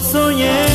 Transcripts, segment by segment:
Soñé.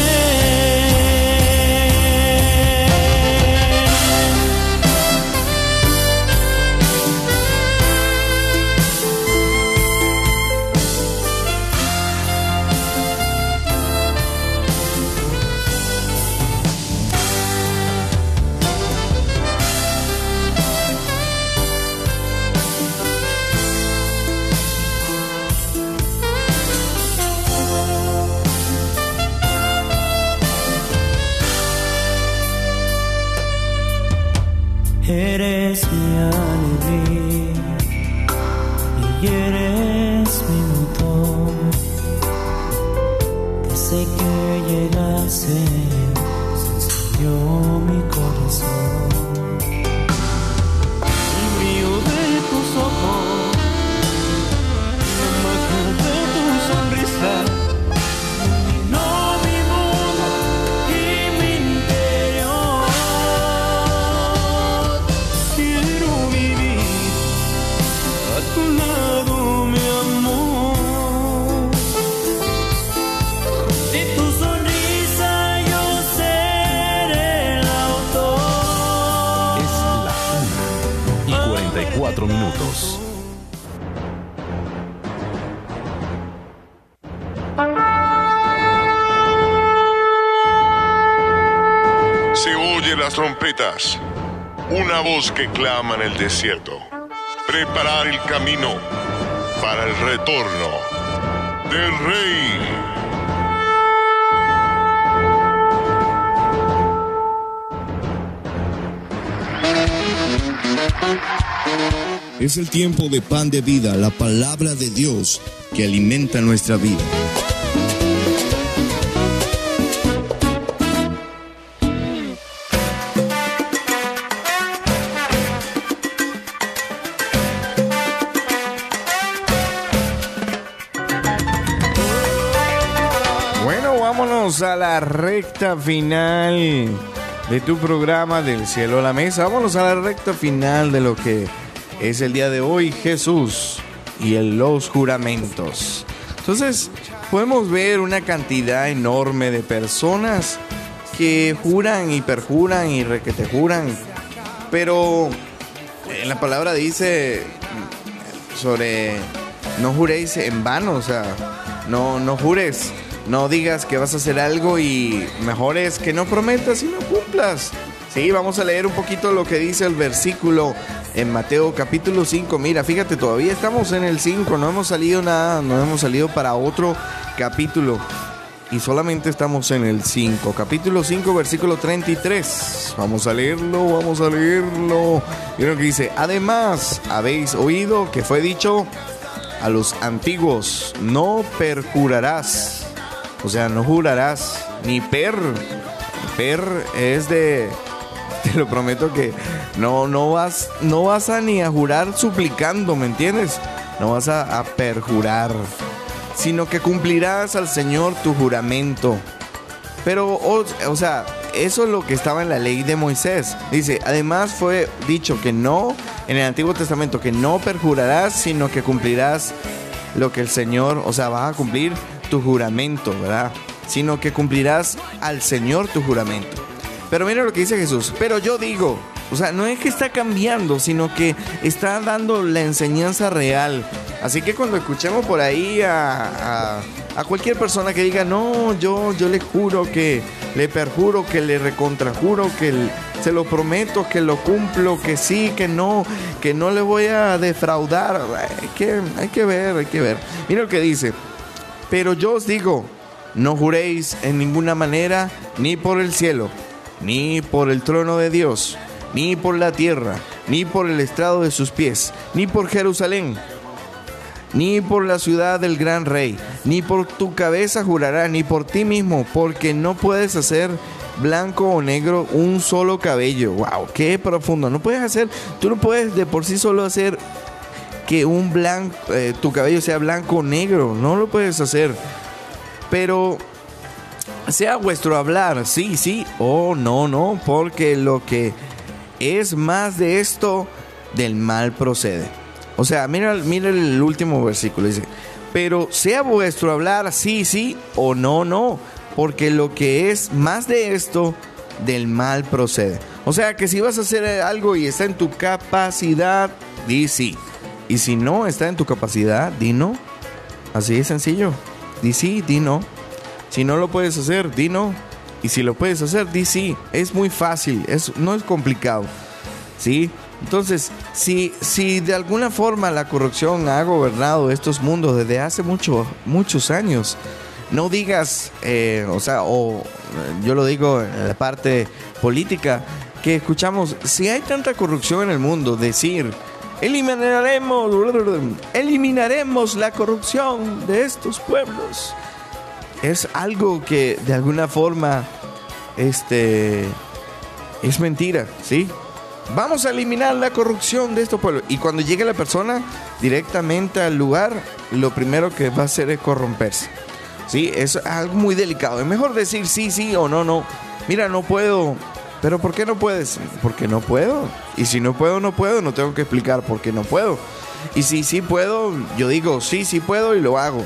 Una voz que clama en el desierto. Preparar el camino para el retorno del rey. Es el tiempo de pan de vida, la palabra de Dios que alimenta nuestra vida. Vámonos a la recta final de tu programa del cielo a la mesa. Vámonos a la recta final de lo que es el día de hoy, Jesús y los juramentos. Entonces, podemos ver una cantidad enorme de personas que juran y perjuran y requete juran, pero en la palabra dice sobre no juréis en vano, o sea, no, no jures, no digas que vas a hacer algo y mejor es que no prometas y no cumplas. Sí, vamos a leer un poquito lo que dice el versículo en Mateo capítulo 5. Mira, fíjate, todavía estamos en el 5, no hemos salido nada, no hemos salido para otro capítulo. Y solamente estamos en el 5, capítulo 5, versículo 33. Vamos a leerlo, vamos a leerlo. Mira lo que dice, además, habéis oído que fue dicho a los antiguos, no perjurarás. O sea, no jurarás, ni per. Per es de, te lo prometo que no, no vas, no vas a ni a jurar suplicando, ¿me entiendes? No vas a, perjurar, sino que cumplirás al Señor tu juramento. Pero, o, o sea, eso es lo que estaba en la ley de Moisés. Dice, además fue dicho que no, en el Antiguo Testamento, que no perjurarás, sino que cumplirás lo que el Señor, o sea, vas a cumplir tu juramento, ¿verdad? Sino que cumplirás al Señor tu juramento. Pero mira lo que dice Jesús. Pero yo digo, o sea, no es que está cambiando, sino que está dando la enseñanza real. Así que cuando escuchemos por ahí a, a- cualquier persona que diga, no, yo, yo le juro que, le perjuro, que le recontrajuro, que el- se lo prometo, que lo cumplo, que sí, que no, que no le voy a defraudar. Hay que, hay que ver, hay que ver. Mira lo que dice. Pero yo os digo, no juréis en ninguna manera, ni por el cielo, ni por el trono de Dios, ni por la tierra, ni por el estrado de sus pies, ni por Jerusalén, ni por la ciudad del gran rey, ni por tu cabeza jurará, ni por ti mismo, porque no puedes hacer blanco o negro un solo cabello. Wow, qué profundo. No puedes hacer, tú no puedes de por sí solo hacer que un blanco, eh, tu cabello sea blanco o negro. No lo puedes hacer. Pero sea vuestro hablar, sí, sí, o no, no, porque lo que es más de esto, del mal procede. O sea, mira, mira el último versículo, dice, pero sea vuestro hablar, sí, sí, o no, no, porque lo que es más de esto, del mal procede. O sea, que si vas a hacer algo y está en tu capacidad, di sí. Y si no está en tu capacidad, di no. Así de sencillo. Di sí, di no. Si no lo puedes hacer, di no. Y si lo puedes hacer, di sí. Es muy fácil, es, no es complicado. ¿Sí? Entonces, si, si de alguna forma la corrupción ha gobernado estos mundos desde hace mucho, muchos años, no digas, eh, o sea, o yo lo digo en la parte política, que escuchamos, si hay tanta corrupción en el mundo, decir, eliminaremos, eliminaremos la corrupción de estos pueblos es algo que de alguna forma este es mentira, ¿sí? Vamos a eliminar la corrupción de estos pueblos. Y cuando llegue la persona directamente al lugar, lo primero que va a hacer es corromperse. Sí, es algo muy delicado. Es mejor decir sí, sí o no, no. Mira, no puedo. Pero ¿por qué no puedes? Porque no puedo. Y si no puedo, no puedo. No tengo que explicar por qué no puedo. Y si sí puedo, yo digo sí, sí puedo y lo hago.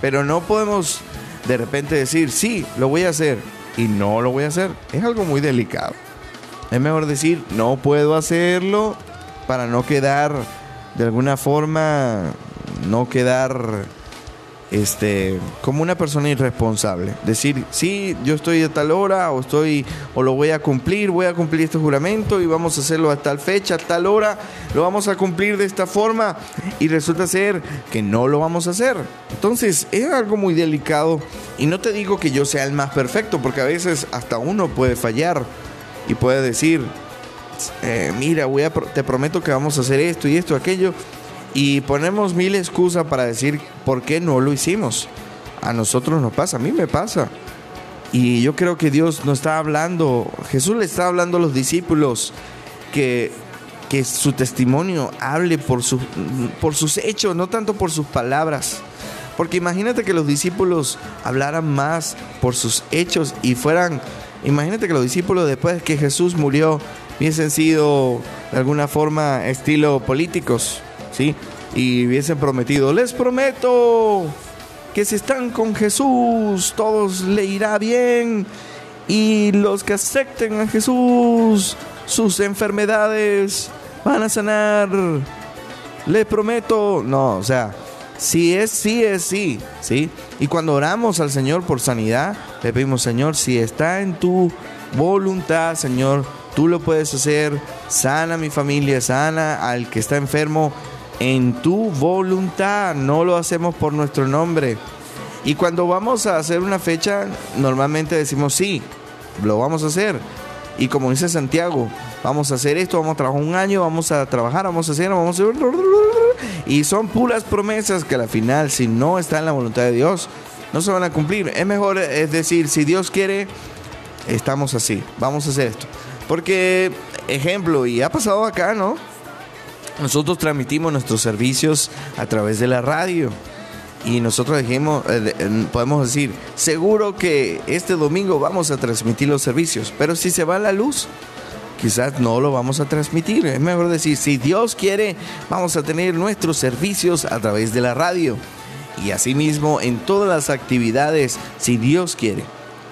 Pero no podemos de repente decir, sí, lo voy a hacer y no lo voy a hacer, es algo muy delicado. Es mejor decir, no puedo hacerlo para no quedar, de alguna forma, no quedar este, como una persona irresponsable. Decir, sí, yo estoy a tal hora o estoy o lo voy a cumplir, voy a cumplir este juramento y vamos a hacerlo a tal fecha, a tal hora, lo vamos a cumplir de esta forma y resulta ser que no lo vamos a hacer. Entonces, es algo muy delicado y no te digo que yo sea el más perfecto porque a veces hasta uno puede fallar y puede decir, eh, mira, voy a, te prometo que vamos a hacer esto y esto, aquello y ponemos mil excusas para decir por qué no lo hicimos. A nosotros nos pasa, a mí me pasa. Y yo creo que Dios nos está hablando, Jesús le está hablando a los discípulos que, que su testimonio hable por, su, por sus hechos, no tanto por sus palabras. Porque imagínate que los discípulos hablaran más por sus hechos y fueran, imagínate que los discípulos después que Jesús murió hubiesen sido de alguna forma estilo políticos. ¿Sí? Y hubiesen prometido, les prometo que si están con Jesús, todos le irá bien. Y los que acepten a Jesús, sus enfermedades van a sanar. Les prometo. No, o sea, si es sí, es sí, ¿sí? Y cuando oramos al Señor por sanidad, le pedimos, Señor, si está en tu voluntad, Señor, tú lo puedes hacer. Sana mi familia, sana al que está enfermo en tu voluntad, no lo hacemos por nuestro nombre. Y cuando vamos a hacer una fecha, normalmente decimos sí, lo vamos a hacer. Y como dice Santiago, vamos a hacer esto, vamos a trabajar un año, vamos a trabajar, vamos a hacer, vamos a hacer. Y son puras promesas que al final, si no está en la voluntad de Dios, no se van a cumplir. Es mejor, es decir, si Dios quiere, estamos así, vamos a hacer esto. Porque, ejemplo, y ha pasado acá, ¿no? Nosotros transmitimos nuestros servicios a través de la radio. Y nosotros dijimos, eh, podemos decir, seguro que este domingo vamos a transmitir los servicios, pero si se va la luz, quizás no lo vamos a transmitir. Es mejor decir, si Dios quiere, vamos a tener nuestros servicios a través de la radio. Y asimismo en todas las actividades, si Dios quiere,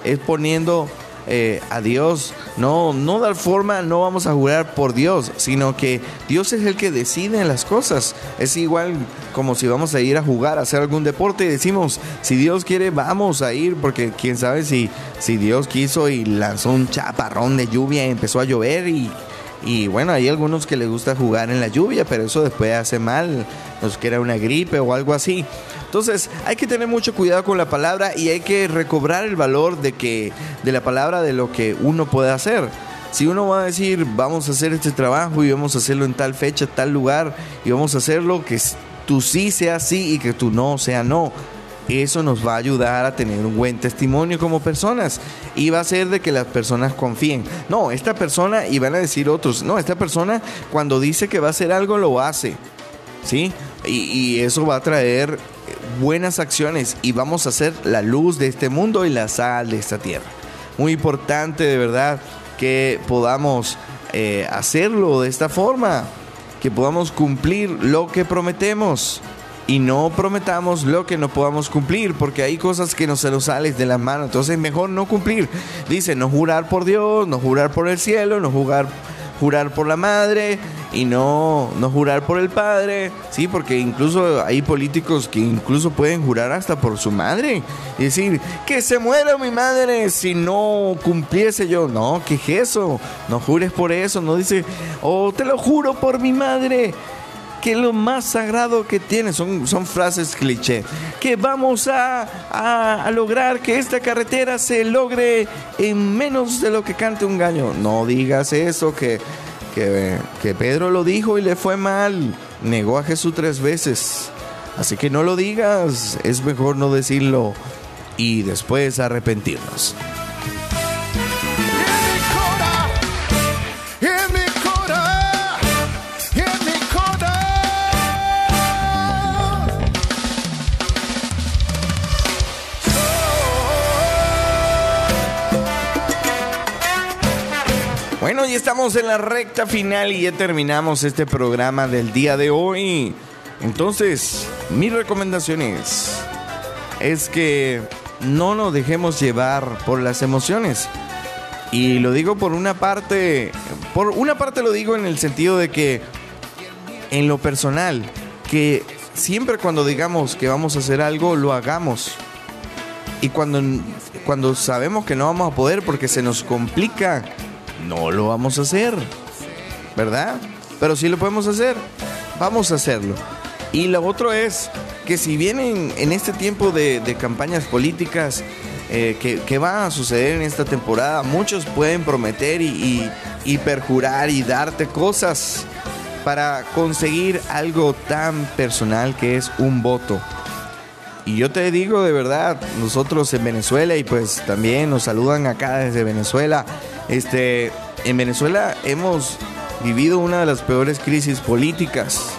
es poniendo eh, a Dios. No, no dar forma, no vamos a jurar por Dios, sino que Dios es el que decide las cosas. Es igual como si vamos a ir a jugar, a hacer algún deporte y decimos, si Dios quiere, vamos a ir, porque quién sabe si, si Dios quiso y lanzó un chaparrón de lluvia y empezó a llover y y bueno, hay algunos que les gusta jugar en la lluvia, pero eso después hace mal, nos queda una gripe o algo así. Entonces, hay que tener mucho cuidado con la palabra y hay que recobrar el valor de que de la palabra de lo que uno puede hacer. si uno va a decir, vamos a hacer este trabajo y vamos a hacerlo en tal fecha, tal lugar, y vamos a hacerlo que tú sí sea sí y que tú no sea no. Eso nos va a ayudar a tener un buen testimonio como personas y va a hacer de que las personas confíen. No, esta persona, y van a decir otros, no, esta persona cuando dice que va a hacer algo lo hace, ¿sí? Y, y eso va a traer buenas acciones y vamos a ser la luz de este mundo y la sal de esta tierra. Muy importante de verdad que podamos eh, hacerlo de esta forma, que podamos cumplir lo que prometemos y no prometamos lo que no podamos cumplir, porque hay cosas que no se nos salen de las manos, entonces mejor no cumplir. Dice, no jurar por Dios, no jurar por el cielo, no jugar jurar por la madre y no, no jurar por el padre, sí, porque incluso hay políticos que incluso pueden jurar hasta por su madre y decir, que se muera mi madre si no cumpliese yo. No, ¿qué es eso? No jures por eso, no dice, oh, te lo juro por mi madre que lo más sagrado que tiene, son, son frases cliché, que vamos a, a, lograr que esta carretera se logre en menos de lo que cante un gallo. No digas eso, que, que, que Pedro lo dijo y le fue mal, negó a Jesús tres veces. Así que no lo digas, es mejor no decirlo y después arrepentirnos. Estamos en la recta final y ya terminamos este programa del día de hoy. Entonces, mi recomendación es, es que no nos dejemos llevar por las emociones. Y lo digo por una parte, por una parte lo digo en el sentido de que en lo personal, que siempre cuando digamos que vamos a hacer algo, lo hagamos. Y cuando, cuando sabemos que no vamos a poder porque se nos complica, no lo vamos a hacer, ¿verdad? Pero si lo podemos hacer, vamos a hacerlo. Y lo otro es que si vienen en este tiempo de, campañas políticas eh, que, va a suceder en esta temporada, muchos pueden prometer y, y perjurar y darte cosas para conseguir algo tan personal que es un voto. Y yo te digo de verdad, nosotros en Venezuela y pues también nos saludan acá desde Venezuela, este, en Venezuela hemos vivido una de las peores crisis políticas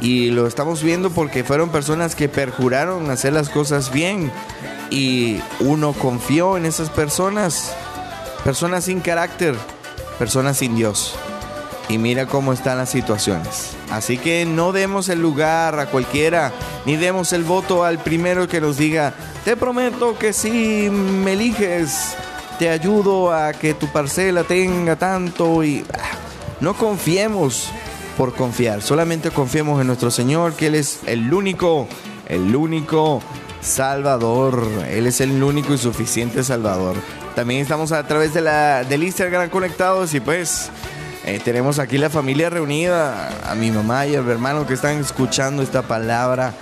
y lo estamos viendo porque fueron personas que perjuraron hacer las cosas bien y uno confió en esas personas, personas sin carácter, personas sin Dios. Y mira cómo están las situaciones. Así que no demos el lugar a cualquiera, ni demos el voto al primero que nos diga, te prometo que si me eliges, te ayudo a que tu parcela tenga tanto y ah, no confiemos por confiar, solamente confiemos en nuestro Señor, que Él es el único, el único Salvador, Él es el único y suficiente Salvador. También estamos a través de la, del Instagram conectados y pues eh, tenemos aquí la familia reunida, a mi mamá y a mi hermano que están escuchando esta palabra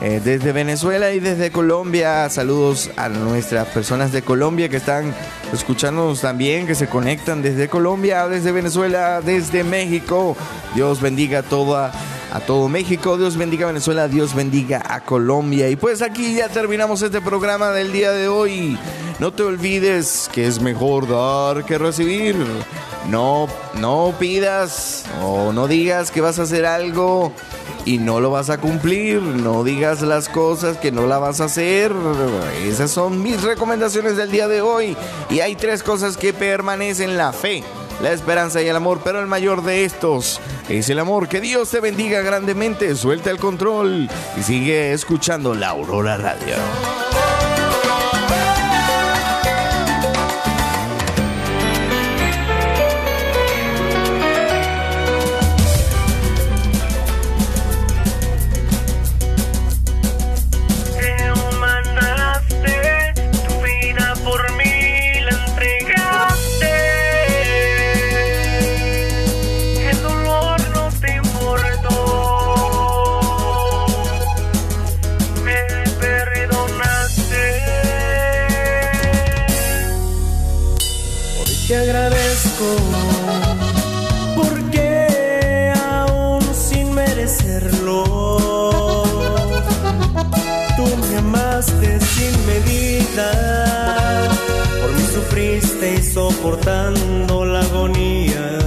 eh, desde Venezuela y desde Colombia. Saludos a nuestras personas de Colombia que están escuchándonos también, que se conectan desde Colombia, desde Venezuela, desde México. Dios bendiga a toda a todo México, Dios bendiga a Venezuela, Dios bendiga a Colombia. Y pues aquí ya terminamos este programa del día de hoy. No te olvides que es mejor dar que recibir. No, no pidas o no digas que vas a hacer algo y no lo vas a cumplir. No digas las cosas que no la vas a hacer. Esas son mis recomendaciones del día de hoy. Y hay tres cosas que permanecen: la fe, la esperanza y el amor. Pero el mayor de estos es el amor. Que Dios te bendiga grandemente. Suelta el control y sigue escuchando la Aurora Radio. Merezco. Porque aún sin merecerlo, tú me amaste sin medida. Por mí sufriste y soportando la agonía.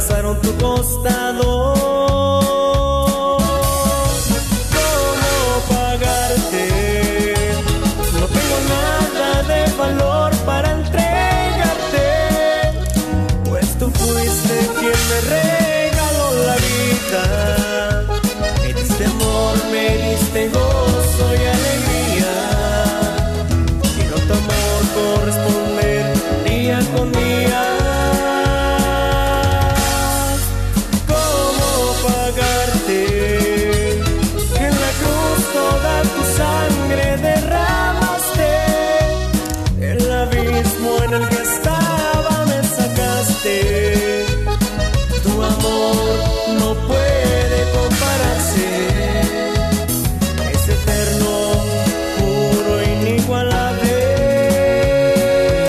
besaron tu costado.